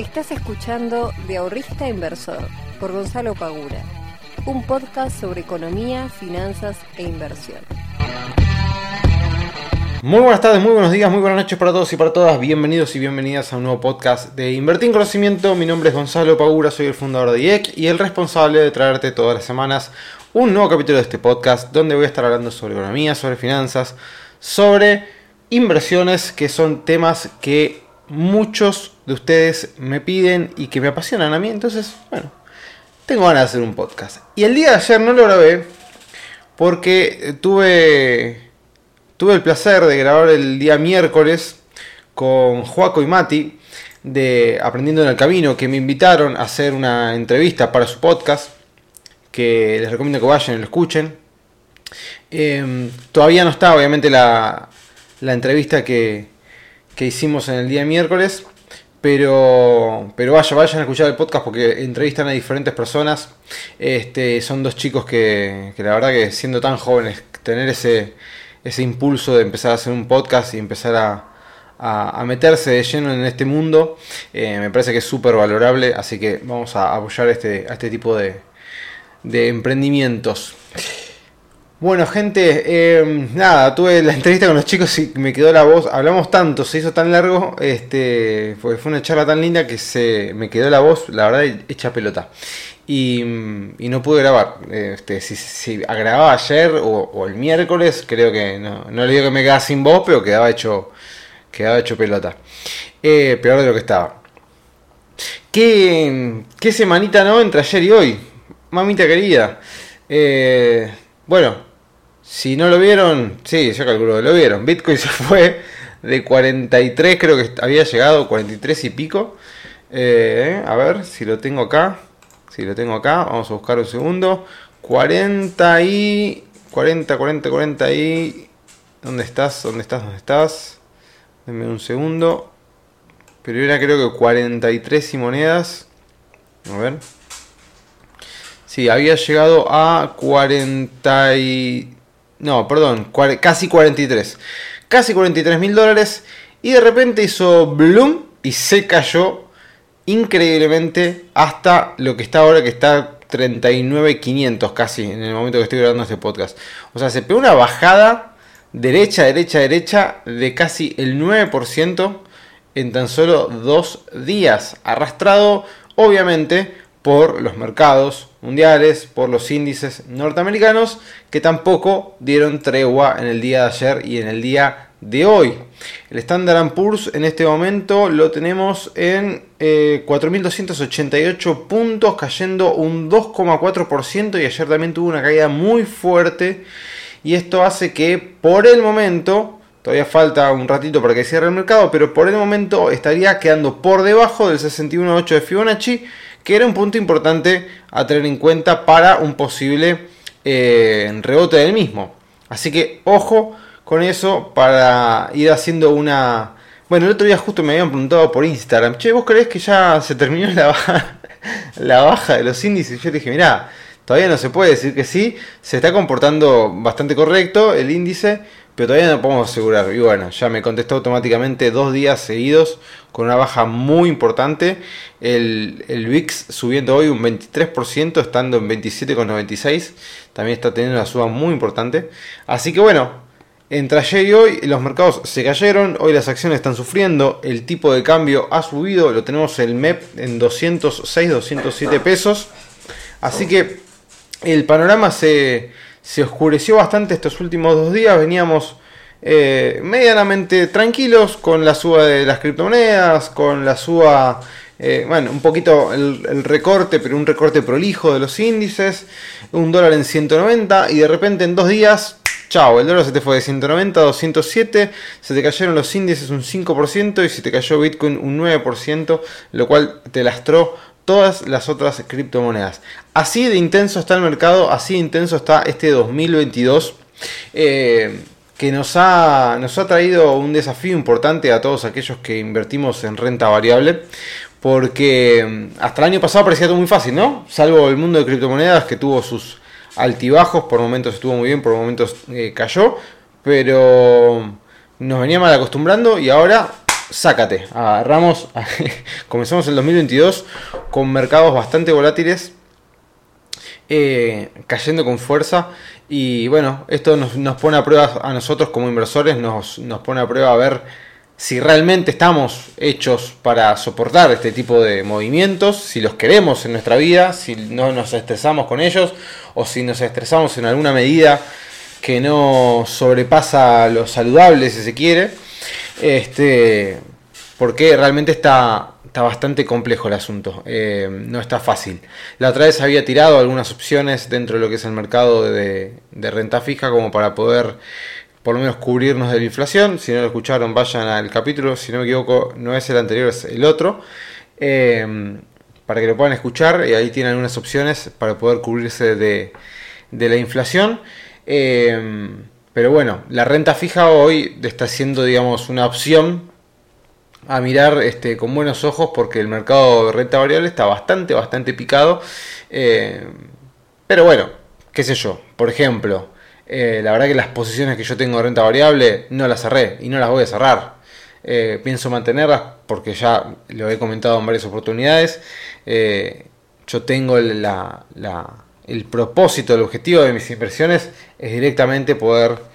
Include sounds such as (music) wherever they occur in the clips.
Estás escuchando De Ahorrista Inversor por Gonzalo Pagura, un podcast sobre economía, finanzas e inversión. Muy buenas tardes, muy buenos días, muy buenas noches para todos y para todas. Bienvenidos y bienvenidas a un nuevo podcast de Invertir en Conocimiento. Mi nombre es Gonzalo Pagura, soy el fundador de IEC y el responsable de traerte todas las semanas un nuevo capítulo de este podcast donde voy a estar hablando sobre economía, sobre finanzas, sobre inversiones, que son temas que muchos de ustedes me piden y que me apasionan a mí. Entonces, bueno, tengo ganas de hacer un podcast. Y el día de ayer no lo grabé porque tuve Tuve el placer de grabar el día miércoles con Joaco y Mati de Aprendiendo en el Camino, que me invitaron a hacer una entrevista para su podcast, que les recomiendo que vayan y lo escuchen. Em, todavía no está, obviamente, la, entrevista que, hicimos en el día miércoles, pero, pero vaya, vayan a escuchar el podcast porque entrevistan a diferentes personas. Este, son dos chicos que, que la verdad que siendo tan jóvenes, tener ese ese impulso de empezar a hacer un podcast y empezar a, meterse de lleno en este mundo, eh, me parece que es súper valorable, así que vamos a apoyar este, a este tipo de, de emprendimientos. Bueno, gente, eh, nada, tuve la entrevista con los chicos y me quedó la voz. Hablamos tanto, se hizo tan largo, este, fue, fue una charla tan linda que se me quedó la voz, la verdad, hecha pelota y, no pude grabar. Este, si, si grababa ayer o, el miércoles, creo que no, no le digo que me quedaba sin voz, pero quedaba hecho, quedaba hecho pelota. Eh, peor de lo que estaba. ¿Qué, ¿Qué, semanita no entre ayer y hoy? Mamita querida. Eh, bueno, si no lo vieron, sí, yo calculo que lo vieron. Bitcoin (laughs) se fue de 43, creo que había llegado, 43 y pico. Eh, a ver si lo tengo acá. Si lo tengo acá, vamos a buscar un segundo. 40 y... 40, 40, 40 y... ¿Dónde estás? ¿Dónde estás? ¿Dónde estás? Denme un segundo. Pero era creo que 43 y monedas. A ver. Sí, había llegado a 40 y... No, perdón, casi 43. Casi 43 mil dólares. Y de repente hizo bloom y se cayó increíblemente hasta lo que está ahora, que está 39.500 casi en el momento que estoy grabando este podcast. O sea, se pegó una bajada derecha, derecha, derecha de casi el 9% en tan solo dos días, arrastrado obviamente por los mercados mundiales, por los índices norteamericanos, que tampoco dieron tregua en el día de ayer y en el día de hoy. El Standard Poor's en este momento lo tenemos en 4.288 eh, puntos, cayendo un 2,4% y ayer también tuvo una caída muy fuerte y esto hace que por el momento, todavía falta un ratito para que cierre el mercado, pero por el momento estaría quedando por debajo del 61.8 de Fibonacci, que era un punto importante a tener en cuenta para un posible eh, rebote del mismo. Así que ojo con eso para ir haciendo una... Bueno, el otro día justo me habían preguntado por Instagram, che, ¿vos creés que ya se terminó la baja, (laughs) la baja de los índices? Yo dije, mirá, todavía no se puede decir que sí, se está comportando bastante correcto el índice, pero todavía no podemos asegurar. Y bueno, ya me contestó automáticamente dos días seguidos con una baja muy importante. El, el VIX subiendo hoy un 23%, estando en 27,96. También está teniendo una suba muy importante. Así que bueno, entre ayer y hoy los mercados se cayeron, hoy las acciones están sufriendo, el tipo de cambio ha subido, lo tenemos el MEP en 206, 207 pesos. Así que el panorama se, oscureció bastante estos últimos dos días, veníamos eh, medianamente tranquilos con la suba de las criptomonedas, con la suba, eh, bueno, un poquito el, el, recorte, pero un recorte prolijo de los índices, un dólar en 190 y de repente en dos días Chao, el dólar se te fue de 190 a 207, se te cayeron los índices un 5% y se te cayó Bitcoin un 9%, lo cual te lastró todas las otras criptomonedas. Así de intenso está el mercado, así de intenso está este 2022. Eh, que nos ha, nos ha traído un desafío importante a todos aquellos que invertimos en renta variable, porque mm, hasta el año pasado parecía todo muy fácil, ¿no? Salvo el mundo de criptomonedas que tuvo sus altibajos, por momentos estuvo muy bien, por momentos eh, cayó, pero nos venía mal acostumbrando y ahora sácate, agarramos, (laughs) comenzamos el 2022 con mercados bastante volátiles, eh, cayendo con fuerza y bueno, esto nos, pone a prueba a nosotros como inversores, nos, nos pone a prueba a ver si realmente estamos hechos para soportar este tipo de movimientos, si los queremos en nuestra vida, si no nos estresamos con ellos o si nos estresamos en alguna medida que no sobrepasa lo saludable si se quiere. Este, porque realmente está, está bastante complejo el asunto, eh, no está fácil. La otra vez había tirado algunas opciones dentro de lo que es el mercado de, de renta fija como para poder por lo menos cubrirnos de la inflación. Si no lo escucharon, vayan al capítulo. Si no me equivoco, no es el anterior, es el otro. Em, para que lo puedan escuchar. Y ahí tienen algunas opciones para poder cubrirse de, la inflación. Em, pero bueno, la renta fija hoy está siendo, digamos, una opción a mirar este, con buenos ojos porque el mercado de renta variable está bastante, bastante picado. Em, pero bueno, qué sé yo. Por ejemplo, eh, la verdad que las posiciones que yo tengo de renta variable no las cerré y no las voy a cerrar. Eh, pienso mantenerlas porque ya lo he comentado en varias oportunidades. Eh, yo tengo el propósito, el objetivo de mis inversiones es directamente poder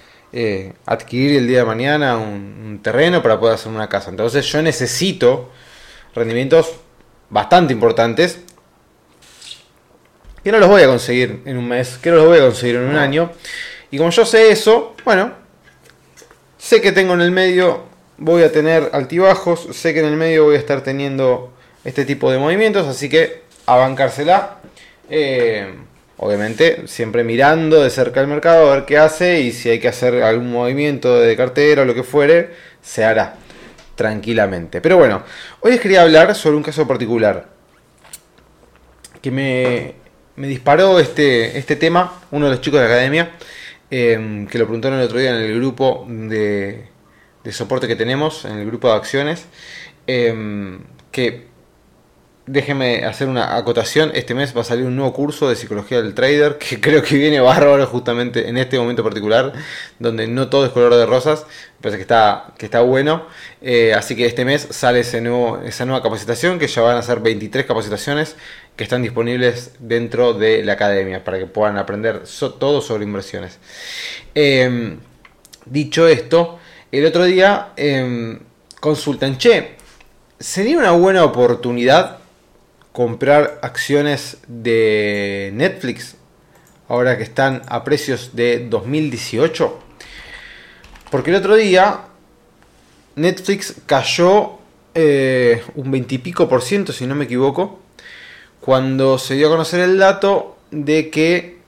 adquirir el día de mañana un, terreno para poder hacer una casa. Entonces yo necesito rendimientos bastante importantes que no los voy a conseguir en un mes, que no los voy a conseguir en un año. Y como yo sé eso, bueno, sé que tengo en el medio, voy a tener altibajos, sé que en el medio voy a estar teniendo este tipo de movimientos, así que a bancársela. Eh, obviamente, siempre mirando de cerca el mercado a ver qué hace y si hay que hacer algún movimiento de cartera o lo que fuere, se hará tranquilamente. Pero bueno, hoy les quería hablar sobre un caso particular que me, me disparó este, este tema, uno de los chicos de la academia. Em, que lo preguntaron el otro día en el grupo de, soporte que tenemos, en el grupo de acciones, em, que déjeme hacer una acotación, este mes va a salir un nuevo curso de psicología del trader, que (laughs) creo que viene bárbaro justamente en este momento particular, donde no todo es color de rosas, me parece que está, que está bueno, eh, así que este mes sale ese nuevo, esa nueva capacitación, que ya van a ser 23 capacitaciones que están disponibles dentro de la academia para que puedan aprender todo sobre inversiones. Em, dicho esto, el otro día eh, consultan, che, ¿sería una buena oportunidad comprar acciones de Netflix ahora que están a precios de 2018? Porque el otro día Netflix cayó eh, un 20 y pico por ciento, si no me equivoco, cuando se dio a conocer el dato de que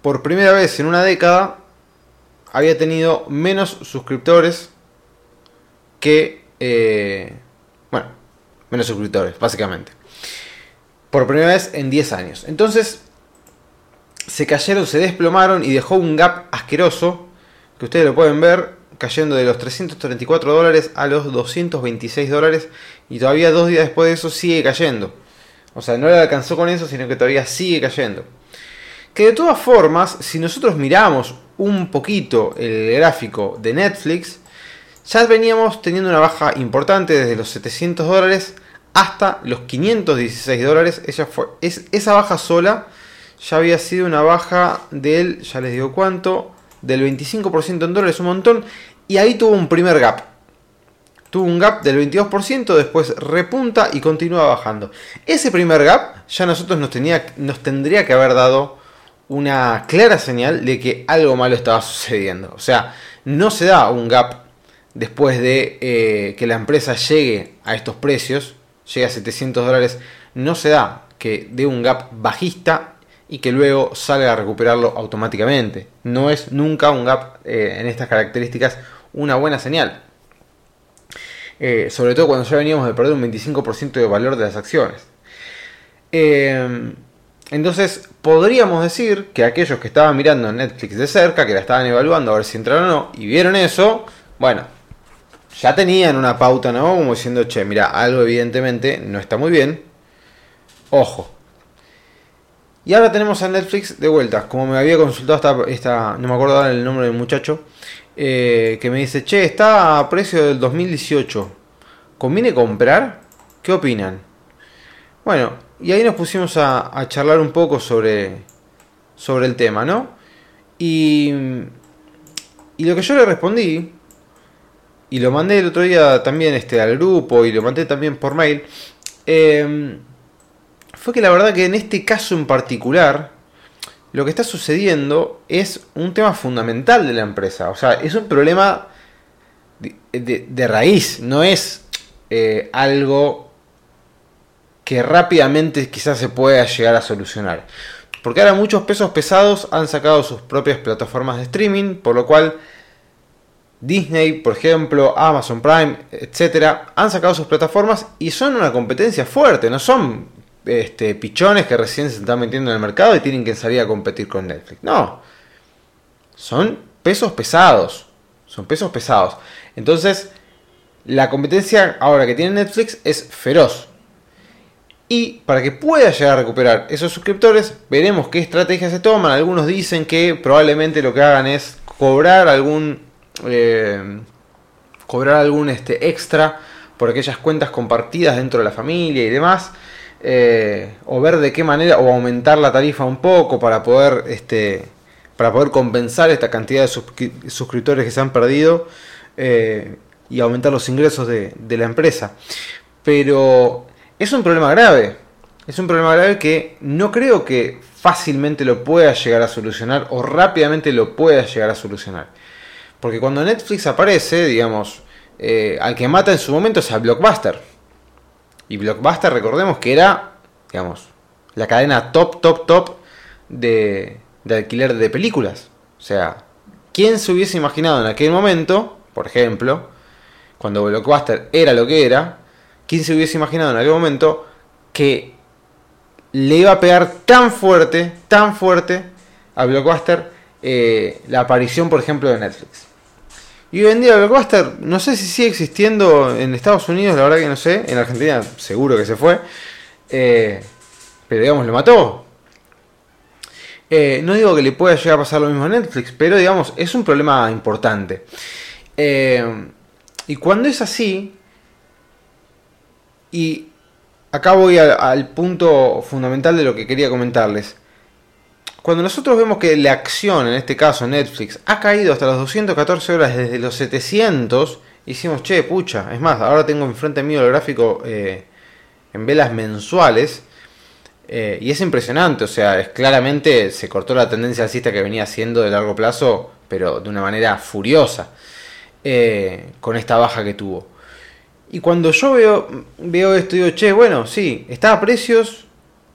por primera vez en una década había tenido menos suscriptores que... Eh, bueno, menos suscriptores, básicamente. Por primera vez en 10 años. Entonces, se cayeron, se desplomaron y dejó un gap asqueroso, que ustedes lo pueden ver, cayendo de los 334 dólares a los 226 dólares y todavía dos días después de eso sigue cayendo. O sea, no le alcanzó con eso, sino que todavía sigue cayendo. Que de todas formas, si nosotros miramos un poquito el gráfico de Netflix, ya veníamos teniendo una baja importante desde los 700 dólares hasta los 516 dólares. Ella fue, es, esa baja sola ya había sido una baja del, ya les digo cuánto, del 25% en dólares, un montón. Y ahí tuvo un primer gap tuvo un gap del 22%, después repunta y continúa bajando. Ese primer gap ya nosotros nos, tenía, nos tendría que haber dado una clara señal de que algo malo estaba sucediendo. O sea, no se da un gap después de eh, que la empresa llegue a estos precios, llegue a 700 dólares, no se da que dé un gap bajista y que luego salga a recuperarlo automáticamente. No es nunca un gap eh, en estas características una buena señal. Eh, sobre todo cuando ya veníamos de perder un 25% de valor de las acciones. Eh, entonces, podríamos decir que aquellos que estaban mirando Netflix de cerca, que la estaban evaluando a ver si entraron o no, y vieron eso, bueno, ya tenían una pauta, ¿no? Como diciendo, che, mira, algo evidentemente no está muy bien. Ojo. Y ahora tenemos a Netflix de vuelta. Como me había consultado esta, no me acuerdo el nombre del muchacho, eh, que me dice, che, está a precio del 2018. ¿Conviene comprar? ¿Qué opinan? Bueno, y ahí nos pusimos a, a charlar un poco sobre, sobre el tema, ¿no? Y, y lo que yo le respondí, y lo mandé el otro día también este, al grupo y lo mandé también por mail, eh, fue que la verdad que en este caso en particular, lo que está sucediendo es un tema fundamental de la empresa. O sea, es un problema de, raíz, no es eh, algo que rápidamente quizás se pueda llegar a solucionar. Porque ahora muchos pesos pesados han sacado sus propias plataformas de streaming, por lo cual Disney, por ejemplo, Amazon Prime, etcétera, han sacado sus plataformas y son una competencia fuerte, no son este, pichones que recién se están metiendo en el mercado y tienen que salir a competir con Netflix. No, son pesos pesados, son pesos pesados. Entonces, la competencia ahora que tiene Netflix es feroz. Y para que pueda llegar a recuperar esos suscriptores, veremos qué estrategias se toman. Algunos dicen que probablemente lo que hagan es cobrar algún eh, cobrar algún este, extra por aquellas cuentas compartidas dentro de la familia y demás. Eh, o ver de qué manera, o aumentar la tarifa un poco para poder, este, para poder compensar esta cantidad de suscriptores que se han perdido eh, y aumentar los ingresos de, de la empresa. Pero es un problema grave, es un problema grave que no creo que fácilmente lo pueda llegar a solucionar o rápidamente lo pueda llegar a solucionar. Porque cuando Netflix aparece, digamos, eh, al que mata en su momento es a Blockbuster. Y Blockbuster, recordemos que era, digamos, la cadena top, top, top de, de alquiler de películas. O sea, ¿quién se hubiese imaginado en aquel momento, por ejemplo, cuando Blockbuster era lo que era, quién se hubiese imaginado en aquel momento que le iba a pegar tan fuerte, tan fuerte a Blockbuster eh, la aparición, por ejemplo, de Netflix? Y hoy en día Blockbuster, no sé si sigue existiendo en Estados Unidos, la verdad que no sé. En Argentina seguro que se fue. Eh, pero digamos, lo mató. Eh, no digo que le pueda llegar a pasar lo mismo a Netflix, pero digamos, es un problema importante. Eh, y cuando es así, y acá voy al punto fundamental de lo que quería comentarles. Cuando nosotros vemos que la acción, en este caso Netflix, ha caído hasta las 214 horas desde los 700, hicimos, che, pucha, es más, ahora tengo enfrente mío el gráfico eh, en velas mensuales, eh, y es impresionante, o sea, es claramente se cortó la tendencia alcista que venía haciendo de largo plazo, pero de una manera furiosa, eh, con esta baja que tuvo. Y cuando yo veo, veo esto, digo, che, bueno, sí, está a precios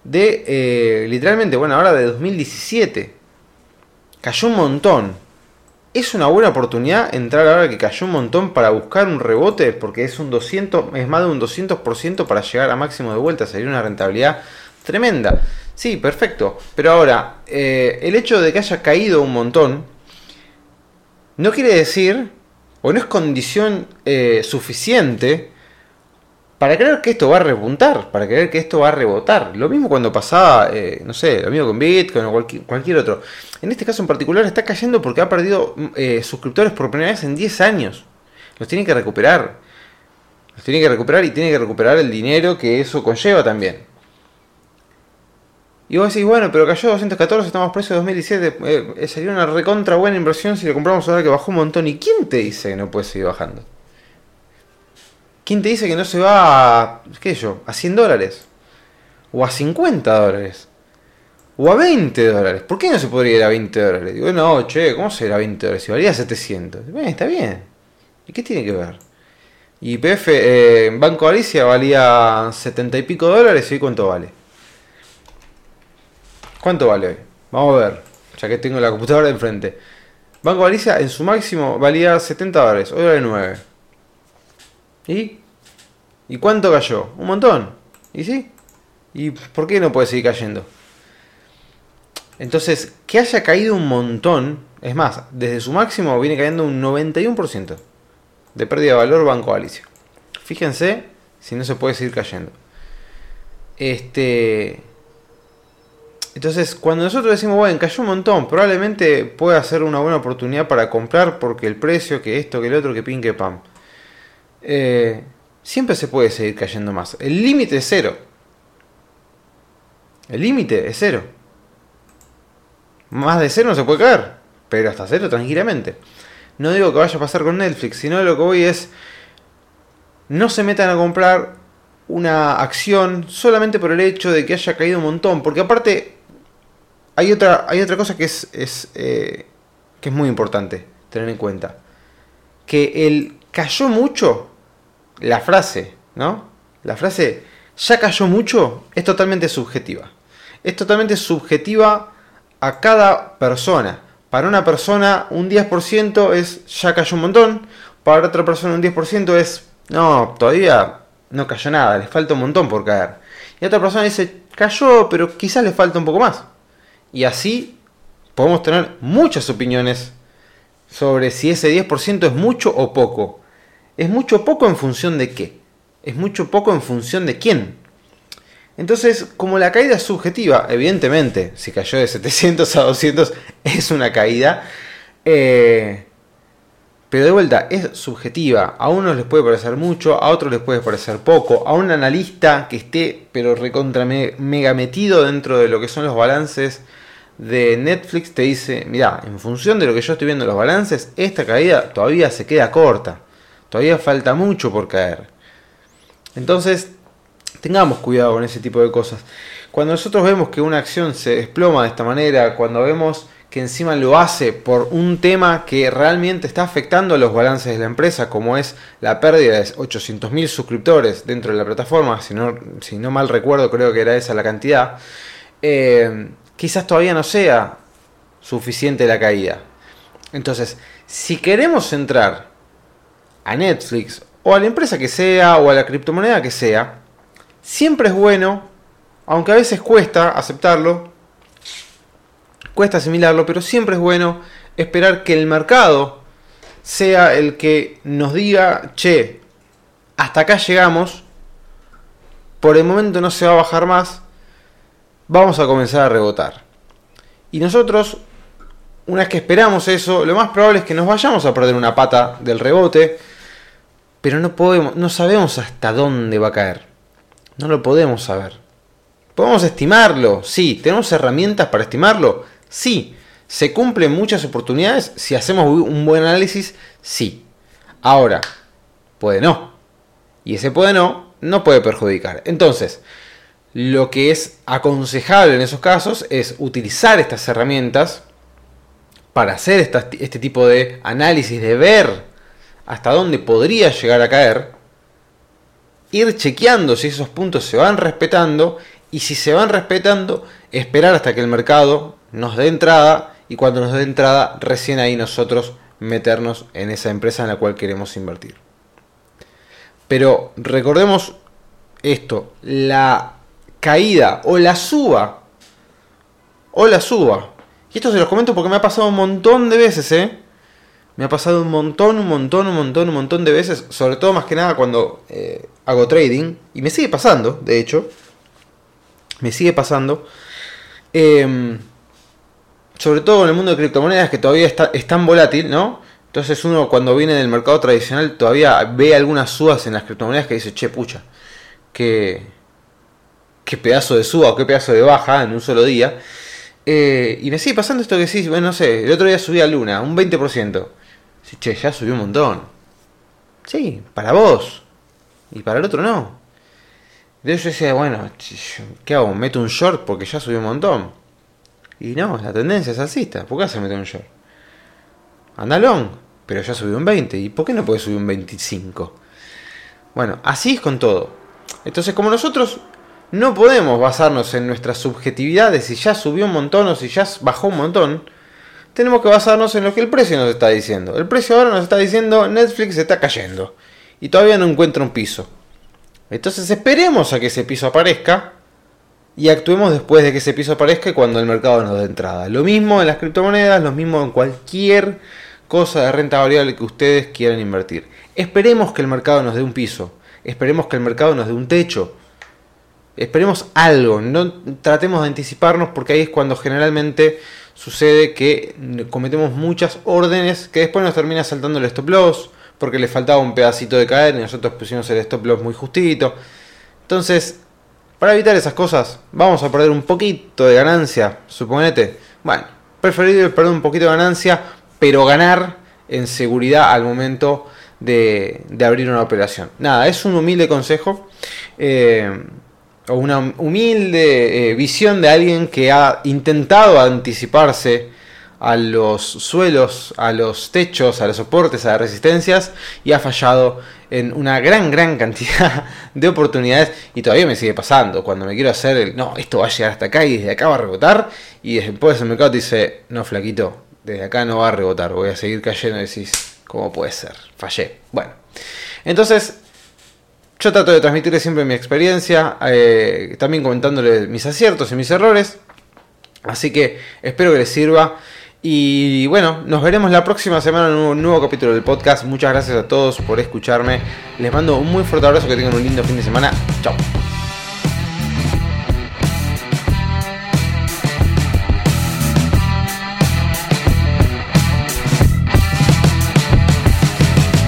de eh, literalmente, bueno, ahora de 2017. Cayó un montón. Es una buena oportunidad entrar ahora que cayó un montón para buscar un rebote, porque es un 200, es más de un 200% para llegar a máximo de vuelta, sería una rentabilidad tremenda. Sí, perfecto. Pero ahora, eh, el hecho de que haya caído un montón, no quiere decir, o no es condición eh, suficiente, para creer que esto va a repuntar, para creer que esto va a rebotar. Lo mismo cuando pasaba, eh, no sé, lo mismo con Bitcoin o cualquier, otro. En este caso en particular está cayendo porque ha perdido eh, suscriptores por primera vez en 10 años. Los tiene que recuperar. Los tiene que recuperar y tiene que recuperar el dinero que eso conlleva también. Y vos decís, bueno, pero cayó 214, estamos precios de 2017. Eh, sería una recontra buena inversión si lo compramos ahora que bajó un montón. ¿Y quién te dice que no puede seguir bajando? ¿Quién te dice que no se va a, qué yo, a 100 dólares? O a 50 dólares. O a 20 dólares. ¿Por qué no se podría ir a 20 dólares? Digo, no, che, ¿cómo será 20 dólares? Si valía 700. está bien. ¿Y qué tiene que ver? Y PF, eh, Banco Galicia valía 70 y pico dólares. ¿Y cuánto vale? ¿Cuánto vale hoy? Vamos a ver, ya que tengo la computadora enfrente. Banco Galicia en su máximo valía 70 dólares, hoy vale 9. ¿Y? ¿Y cuánto cayó? Un montón. ¿Y sí? ¿Y por qué no puede seguir cayendo? Entonces, que haya caído un montón, es más, desde su máximo viene cayendo un 91% de pérdida de valor Banco Alicia. Fíjense si no se puede seguir cayendo. Este. Entonces, cuando nosotros decimos, bueno, cayó un montón, probablemente pueda ser una buena oportunidad para comprar porque el precio, que esto, que el otro, que pin, que pam. Eh, siempre se puede seguir cayendo más. El límite es cero. El límite es cero. Más de cero no se puede caer, pero hasta cero tranquilamente. No digo que vaya a pasar con Netflix, sino lo que voy es no se metan a comprar una acción solamente por el hecho de que haya caído un montón, porque aparte hay otra hay otra cosa que es, es eh, que es muy importante tener en cuenta, que el cayó mucho, la frase, ¿no? La frase ya cayó mucho es totalmente subjetiva. Es totalmente subjetiva a cada persona. Para una persona un 10% es ya cayó un montón, para otra persona un 10% es no, todavía no cayó nada, le falta un montón por caer. Y otra persona dice, cayó, pero quizás le falta un poco más. Y así podemos tener muchas opiniones sobre si ese 10% es mucho o poco. ¿Es mucho poco en función de qué? ¿Es mucho poco en función de quién? Entonces, como la caída es subjetiva, evidentemente, si cayó de 700 a 200 es una caída, eh, pero de vuelta, es subjetiva. A unos les puede parecer mucho, a otros les puede parecer poco. A un analista que esté, pero recontra mega metido dentro de lo que son los balances de Netflix, te dice: Mira, en función de lo que yo estoy viendo en los balances, esta caída todavía se queda corta. Todavía falta mucho por caer. Entonces, tengamos cuidado con ese tipo de cosas. Cuando nosotros vemos que una acción se desploma de esta manera, cuando vemos que encima lo hace por un tema que realmente está afectando a los balances de la empresa, como es la pérdida de 800.000 suscriptores dentro de la plataforma, si no, si no mal recuerdo creo que era esa la cantidad, eh, quizás todavía no sea suficiente la caída. Entonces, si queremos entrar a Netflix o a la empresa que sea o a la criptomoneda que sea, siempre es bueno, aunque a veces cuesta aceptarlo, cuesta asimilarlo, pero siempre es bueno esperar que el mercado sea el que nos diga, che, hasta acá llegamos, por el momento no se va a bajar más, vamos a comenzar a rebotar. Y nosotros, una vez que esperamos eso, lo más probable es que nos vayamos a perder una pata del rebote, pero no podemos, no sabemos hasta dónde va a caer. No lo podemos saber. Podemos estimarlo, sí, tenemos herramientas para estimarlo, Sí. ¿Se cumplen muchas oportunidades? Si hacemos un buen análisis, sí. Ahora, puede no. Y ese puede no, no puede perjudicar. Entonces, lo que es aconsejable en esos casos es utilizar estas herramientas para hacer este tipo de análisis, de ver hasta dónde podría llegar a caer, ir chequeando si esos puntos se van respetando y si se van respetando, esperar hasta que el mercado nos dé entrada y cuando nos dé entrada, recién ahí nosotros meternos en esa empresa en la cual queremos invertir. Pero recordemos esto, la caída o la suba, o la suba, y esto se los comento porque me ha pasado un montón de veces, ¿eh? Me ha pasado un montón, un montón, un montón, un montón de veces, sobre todo más que nada cuando eh, hago trading, y me sigue pasando, de hecho, me sigue pasando. Eh, sobre todo en el mundo de criptomonedas que todavía está, es tan volátil, ¿no? Entonces uno cuando viene del mercado tradicional todavía ve algunas subas en las criptomonedas que dice, che, pucha, qué, qué pedazo de suba o qué pedazo de baja en un solo día. Eh, y me sigue pasando esto que sí, bueno, no sé, el otro día subí a Luna, un 20%. Sí, che, ya subió un montón. Sí, para vos. Y para el otro no. Entonces yo decía, bueno, ¿qué hago? ¿Meto un short porque ya subió un montón? Y no, la tendencia es alcista. ¿Por qué se mete un short? Anda long, pero ya subió un 20. ¿Y por qué no puede subir un 25? Bueno, así es con todo. Entonces, como nosotros no podemos basarnos en nuestras subjetividades si ya subió un montón o si ya bajó un montón, tenemos que basarnos en lo que el precio nos está diciendo. El precio ahora nos está diciendo Netflix está cayendo y todavía no encuentra un piso. Entonces esperemos a que ese piso aparezca y actuemos después de que ese piso aparezca y cuando el mercado nos dé entrada. Lo mismo en las criptomonedas, lo mismo en cualquier cosa de renta variable que ustedes quieran invertir. Esperemos que el mercado nos dé un piso, esperemos que el mercado nos dé un techo, esperemos algo, no tratemos de anticiparnos porque ahí es cuando generalmente sucede que cometemos muchas órdenes que después nos termina saltando el stop loss, porque le faltaba un pedacito de caer y nosotros pusimos el stop loss muy justito. Entonces, para evitar esas cosas, vamos a perder un poquito de ganancia, suponete. Bueno, preferible perder un poquito de ganancia, pero ganar en seguridad al momento de, abrir una operación. Nada, es un humilde consejo. Eh, o una humilde eh, visión de alguien que ha intentado anticiparse a los suelos, a los techos, a los soportes, a las resistencias y ha fallado en una gran, gran cantidad de oportunidades y todavía me sigue pasando cuando me quiero hacer el, no, esto va a llegar hasta acá y desde acá va a rebotar y después el mercado dice, no, flaquito, desde acá no va a rebotar, voy a seguir cayendo y decís, ¿cómo puede ser? Fallé. Bueno, entonces yo trato de transmitirle siempre mi experiencia, eh, también comentándole mis aciertos y mis errores. Así que espero que les sirva. Y bueno, nos veremos la próxima semana en un nuevo capítulo del podcast. Muchas gracias a todos por escucharme. Les mando un muy fuerte abrazo, que tengan un lindo fin de semana. Chao.